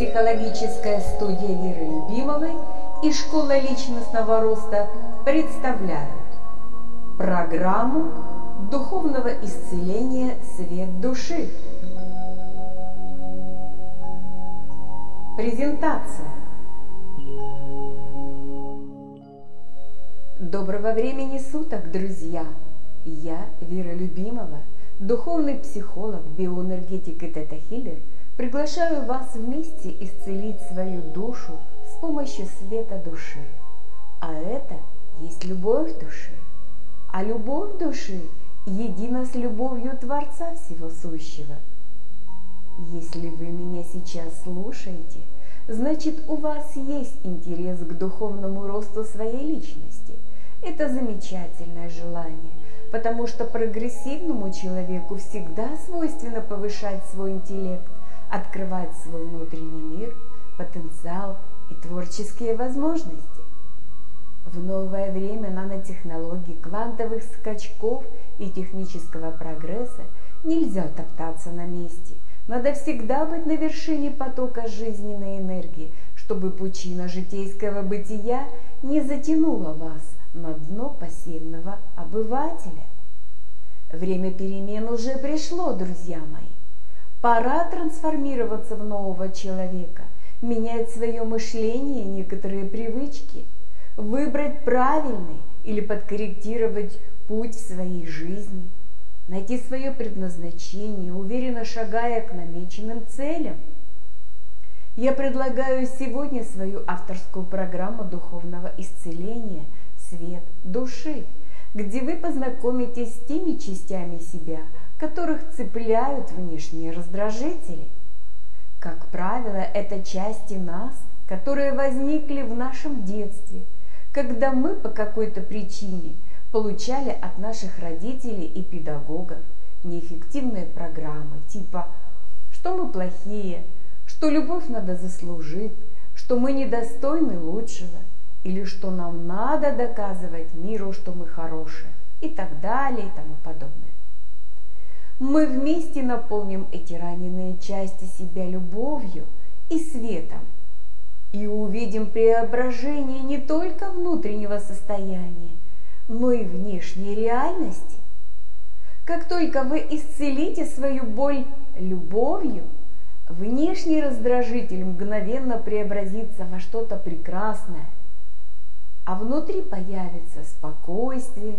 Психологическая студия Веры Любимовой и Школа личностного роста представляют программу духовного исцеления «Свет души». Презентация. Доброго времени суток, друзья! Я, Вера Любимова, духовный психолог, биоэнергетик и тета-хиллер, приглашаю вас вместе исцелить свою душу с помощью света души. А это есть любовь души. А любовь души едина с любовью Творца Всего Сущего. Если вы меня сейчас слушаете, значит у вас есть интерес к духовному росту своей личности. Это замечательное желание, потому что прогрессивному человеку всегда свойственно повышать свой интеллект, открывать свой внутренний мир, потенциал и творческие возможности. В новое время нанотехнологий, квантовых скачков и технического прогресса нельзя топтаться на месте. Надо всегда быть на вершине потока жизненной энергии, чтобы пучина житейского бытия не затянула вас на дно пассивного обывателя. Время перемен уже пришло, друзья мои. Пора трансформироваться в нового человека, менять свое мышление, некоторые привычки, выбрать правильный или подкорректировать путь в своей жизни, найти свое предназначение, уверенно шагая к намеченным целям. Я предлагаю сегодня свою авторскую программу духовного исцеления – свет души, где вы познакомитесь с теми частями себя, которых цепляют внешние раздражители. Как правило, это части нас, которые возникли в нашем детстве, когда мы по какой-то причине получали от наших родителей и педагогов неэффективные программы типа «что мы плохие», «что любовь надо заслужить», «что мы недостойны лучшего», или что нам надо доказывать миру, что мы хорошие и так далее и тому подобное. Мы вместе наполним эти раненые части себя любовью и светом и увидим преображение не только внутреннего состояния, но и внешней реальности. Как только вы исцелите свою боль любовью, внешний раздражитель мгновенно преобразится во что-то прекрасное – а внутри появится спокойствие,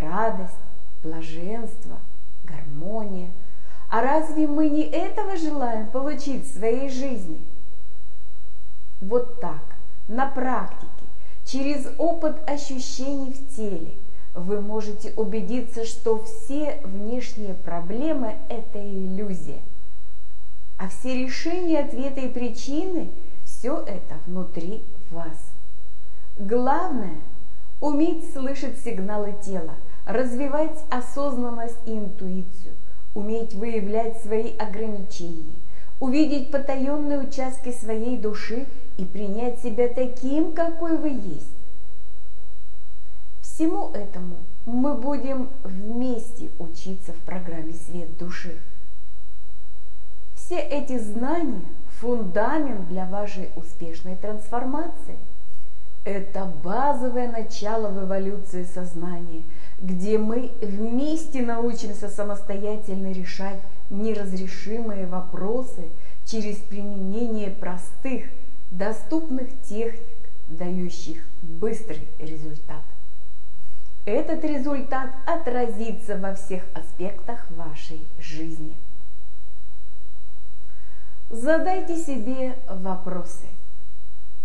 радость, блаженство, гармония. А разве мы не этого желаем получить в своей жизни? Вот так, на практике, через опыт ощущений в теле, вы можете убедиться, что все внешние проблемы – это иллюзия. А все решения, ответы и причины – все это внутри вас. Главное – уметь слышать сигналы тела, развивать осознанность и интуицию, уметь выявлять свои ограничения, увидеть потаенные участки своей души и принять себя таким, какой вы есть. Всему этому мы будем вместе учиться в программе «Свет души». Все эти знания – фундамент для вашей успешной трансформации – это базовое начало в эволюции сознания, где мы вместе научимся самостоятельно решать неразрешимые вопросы через применение простых, доступных техник, дающих быстрый результат. Этот результат отразится во всех аспектах вашей жизни. Задайте себе вопросы.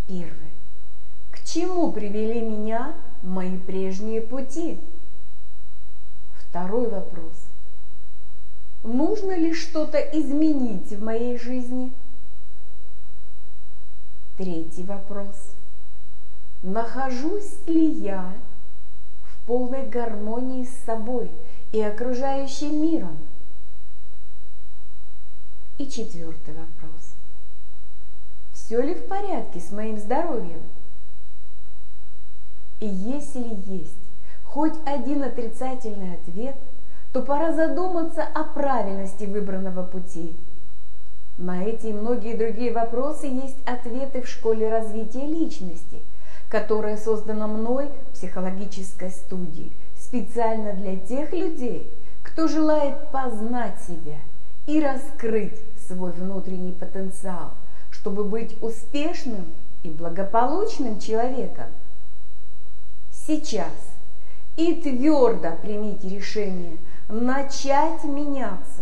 Первый чему привели меня мои прежние пути? Второй вопрос. Нужно ли что-то изменить в моей жизни? Третий вопрос. Нахожусь ли я в полной гармонии с собой и окружающим миром? И четвертый вопрос. Все ли в порядке с моим здоровьем? И если есть хоть один отрицательный ответ, то пора задуматься о правильности выбранного пути. На эти и многие другие вопросы есть ответы в школе развития личности, которая создана мной в психологической студии специально для тех людей, кто желает познать себя и раскрыть свой внутренний потенциал, чтобы быть успешным и благополучным человеком. Сейчас и твердо примите решение начать меняться,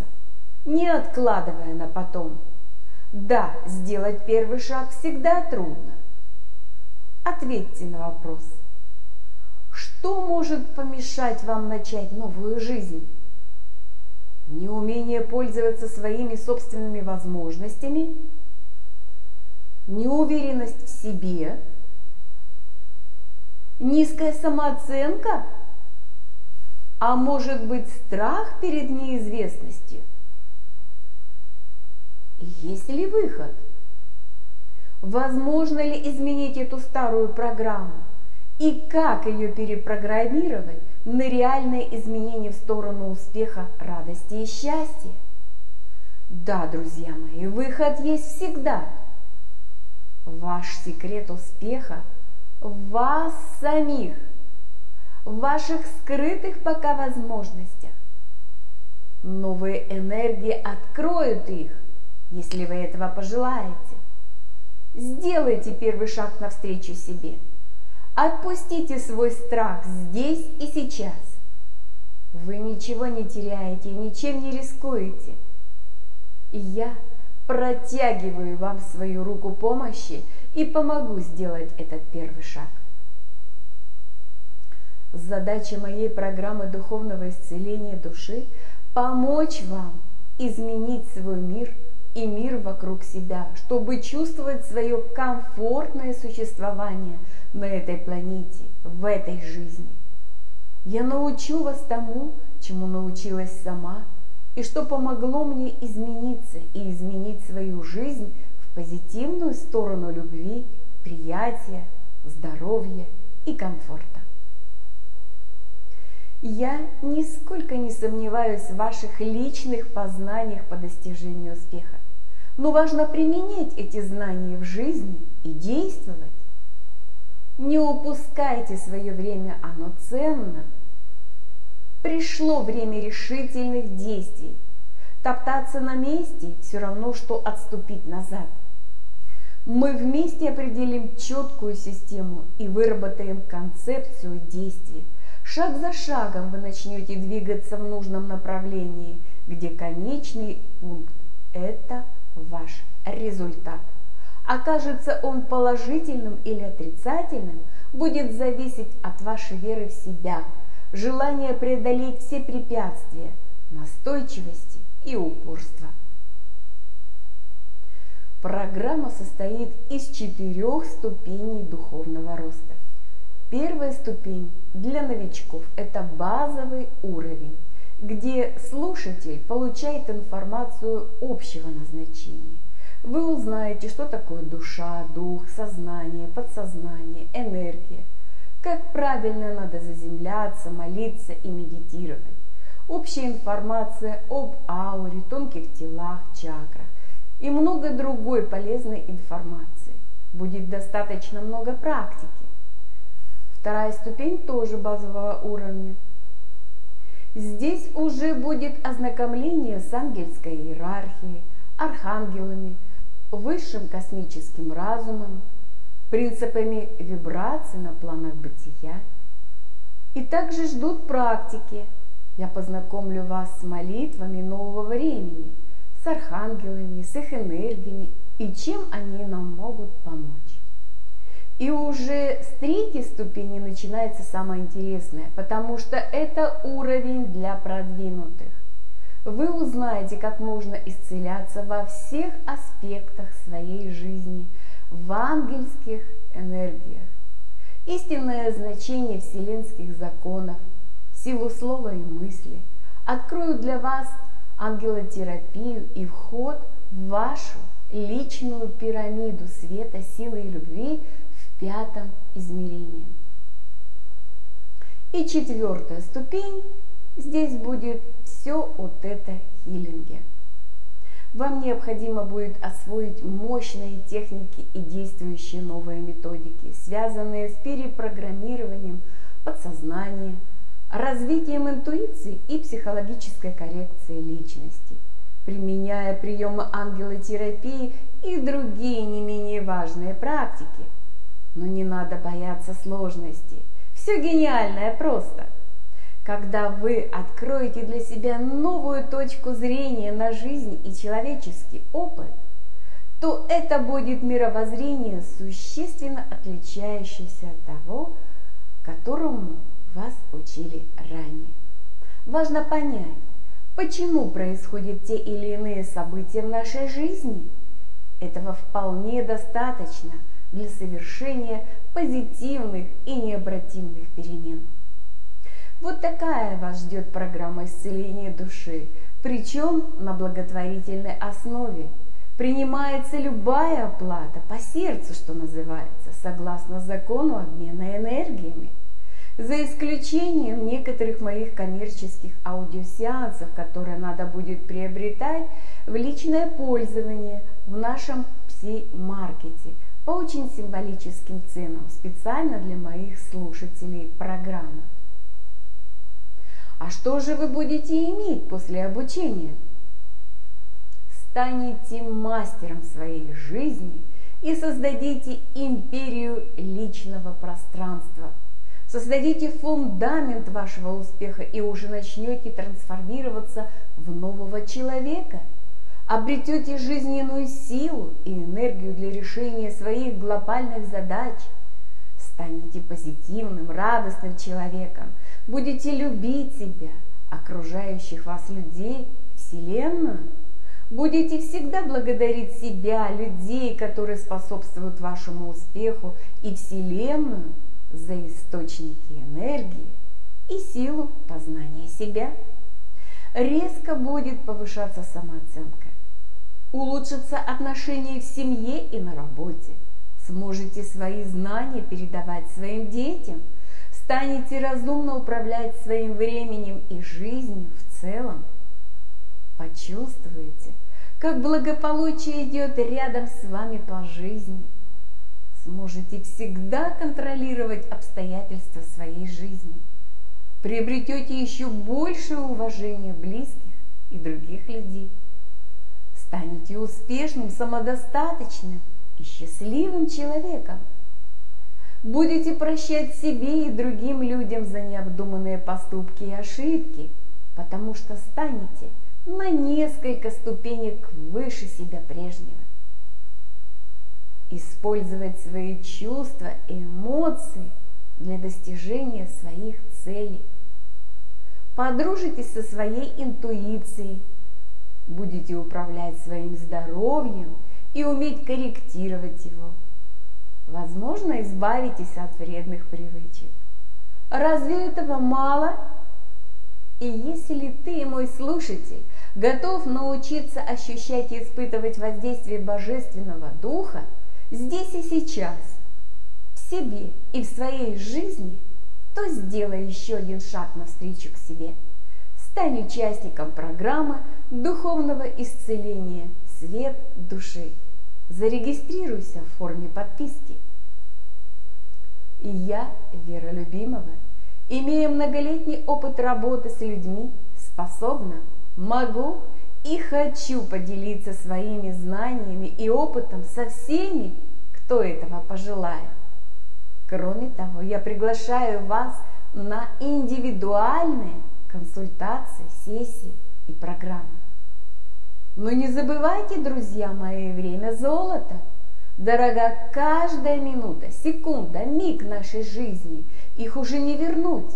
не откладывая на потом. Да, сделать первый шаг всегда трудно. Ответьте на вопрос. Что может помешать вам начать новую жизнь? Неумение пользоваться своими собственными возможностями? Неуверенность в себе? Низкая самооценка? А может быть страх перед неизвестностью? Есть ли выход? Возможно ли изменить эту старую программу? И как ее перепрограммировать на реальные изменения в сторону успеха, радости и счастья? Да, друзья мои, выход есть всегда. Ваш секрет успеха в вас самих, в ваших скрытых пока возможностях. Новые энергии откроют их, если вы этого пожелаете. Сделайте первый шаг навстречу себе. Отпустите свой страх здесь и сейчас. Вы ничего не теряете, ничем не рискуете. И я протягиваю вам свою руку помощи и помогу сделать этот первый шаг. Задача моей программы духовного исцеления души – помочь вам изменить свой мир и мир вокруг себя, чтобы чувствовать свое комфортное существование на этой планете, в этой жизни. Я научу вас тому, чему научилась сама, и что помогло мне измениться и изменить свою жизнь в позитивную сторону любви, приятия, здоровья и комфорта. Я нисколько не сомневаюсь в ваших личных познаниях по достижению успеха, но важно применять эти знания в жизни и действовать. Не упускайте свое время, оно ценно. Пришло время решительных действий. Топтаться на месте все равно, что отступить назад. Мы вместе определим четкую систему и выработаем концепцию действий – Шаг за шагом вы начнете двигаться в нужном направлении, где конечный пункт – это ваш результат. Окажется он положительным или отрицательным, будет зависеть от вашей веры в себя, желания преодолеть все препятствия, настойчивости и упорства. Программа состоит из четырех ступеней духовного роста. Первая ступень для новичков – это базовый уровень, где слушатель получает информацию общего назначения. Вы узнаете, что такое душа, дух, сознание, подсознание, энергия, как правильно надо заземляться, молиться и медитировать. Общая информация об ауре, тонких телах, чакрах и много другой полезной информации. Будет достаточно много практики Вторая ступень тоже базового уровня. Здесь уже будет ознакомление с ангельской иерархией, архангелами, высшим космическим разумом, принципами вибраций на планах бытия. И также ждут практики. Я познакомлю вас с молитвами нового времени, с архангелами, с их энергиями и чем они нам могут помочь. И уже с третьей ступени начинается самое интересное, потому что это уровень для продвинутых. Вы узнаете, как можно исцеляться во всех аспектах своей жизни, в ангельских энергиях. Истинное значение вселенских законов, силу слова и мысли откроют для вас ангелотерапию и вход в вашу личную пирамиду света, силы и любви – пятом измерении. И четвертая ступень, здесь будет все от это хилинге. Вам необходимо будет освоить мощные техники и действующие новые методики, связанные с перепрограммированием подсознания, развитием интуиции и психологической коррекцией личности. Применяя приемы ангелотерапии и другие не менее важные практики. Но не надо бояться сложностей. Все гениальное просто. Когда вы откроете для себя новую точку зрения на жизнь и человеческий опыт, то это будет мировоззрение, существенно отличающееся от того, которому вас учили ранее. Важно понять, почему происходят те или иные события в нашей жизни. Этого вполне достаточно для совершения позитивных и необратимых перемен. Вот такая вас ждет программа исцеления души, причем на благотворительной основе. Принимается любая оплата по сердцу, что называется, согласно закону обмена энергиями. За исключением некоторых моих коммерческих аудиосеансов, которые надо будет приобретать в личное пользование в нашем пси-маркете по очень символическим ценам, специально для моих слушателей программы. А что же вы будете иметь после обучения? Станете мастером своей жизни и создадите империю личного пространства. Создадите фундамент вашего успеха и уже начнете трансформироваться в нового человека. Обретете жизненную силу и энергию для решения своих глобальных задач. Станете позитивным, радостным человеком – будете любить себя, окружающих вас людей, Вселенную. Будете всегда благодарить себя, людей, которые способствуют вашему успеху, и Вселенную за источники энергии и силу познания себя. Резко будет повышаться самооценка. Улучшатся отношения в семье и на работе. Сможете свои знания передавать своим детям – станете разумно управлять своим временем и жизнью в целом, почувствуете, как благополучие идет рядом с вами по жизни. Сможете всегда контролировать обстоятельства своей жизни. Приобретете еще больше уважения близких и других людей. Станете успешным, самодостаточным и счастливым человеком – Будете прощать себе и другим людям за необдуманные поступки и ошибки, потому что станете на несколько ступенек выше себя прежнего. Использовать свои чувства и эмоции для достижения своих целей. Подружитесь со своей интуицией, будете управлять своим здоровьем и уметь корректировать его – возможно, избавитесь от вредных привычек. Разве этого мало? И если ты, мой слушатель, готов научиться ощущать и испытывать воздействие Божественного Духа здесь и сейчас, в себе и в своей жизни, то сделай еще один шаг навстречу к себе. Стань участником программы духовного исцеления «Свет души». Зарегистрируйся в форме подписки. И я, Вера Любимова, имея многолетний опыт работы с людьми, способна, могу и хочу поделиться своими знаниями и опытом со всеми, кто этого пожелает. Кроме того, я приглашаю вас на индивидуальные консультации, сессии и программы. Но не забывайте, друзья мои, время золота. Дорога каждая минута, секунда, миг нашей жизни. Их уже не вернуть.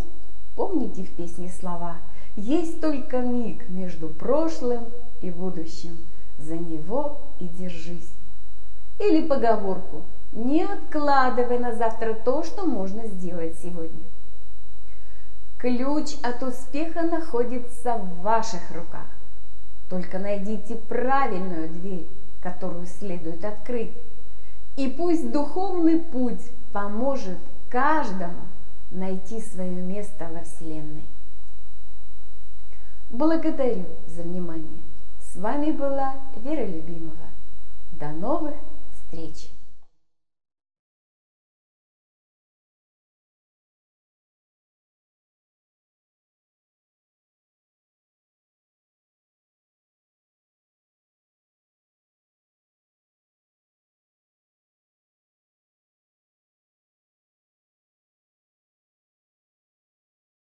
Помните в песне слова «Есть только миг между прошлым и будущим. За него и держись». Или поговорку «Не откладывай на завтра то, что можно сделать сегодня». Ключ от успеха находится в ваших руках. Только найдите правильную дверь, которую следует открыть. И пусть духовный путь поможет каждому найти свое место во Вселенной. Благодарю за внимание. С вами была Вера Любимова. До новых встреч!